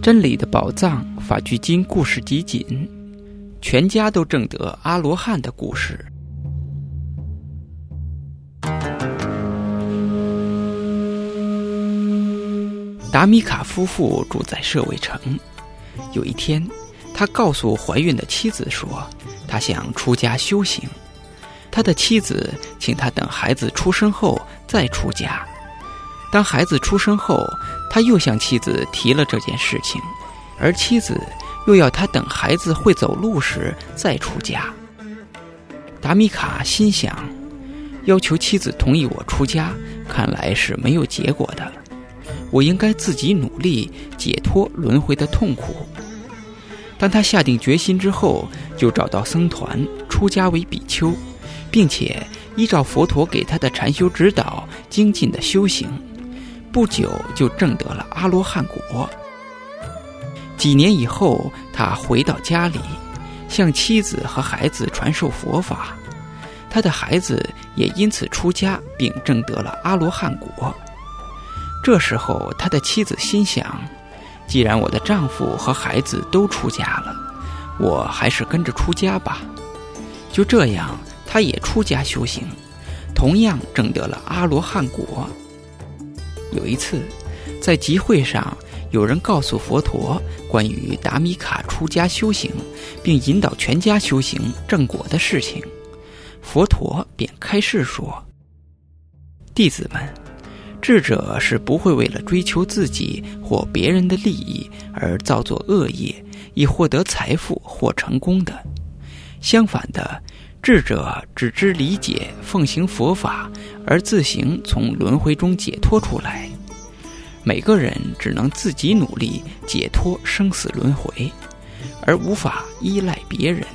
真理的宝藏法聚经故事集锦，全家都证得阿罗汉的故事。达米卡夫妇住在舍卫城。有一天，他告诉怀孕的妻子说，他想出家修行。他的妻子请他等孩子出生后再出家。当孩子出生后，他又向妻子提了这件事情，而妻子又要他等孩子会走路时再出家。达米卡心想，要求妻子同意我出家，看来是没有结果的。我应该自己努力解脱轮回的痛苦。当他下定决心之后，就找到僧团出家为比丘，并且依照佛陀给他的禅修指导精进的修行。不久就证得了阿罗汉果。几年以后，他回到家里，向妻子和孩子传授佛法。他的孩子也因此出家，并证得了阿罗汉果。这时候，他的妻子心想：既然我的丈夫和孩子都出家了，我还是跟着出家吧。就这样，他也出家修行，同样证得了阿罗汉果。有一次，在集会上，有人告诉佛陀关于达米卡出家修行，并引导全家修行正果的事情，佛陀便开示说：“弟子们，智者是不会为了追求自己或别人的利益而造作恶业，以获得财富或成功的。相反的。”智者只知理解、奉行佛法，而自行从轮回中解脱出来。每个人只能自己努力解脱生死轮回，而无法依赖别人。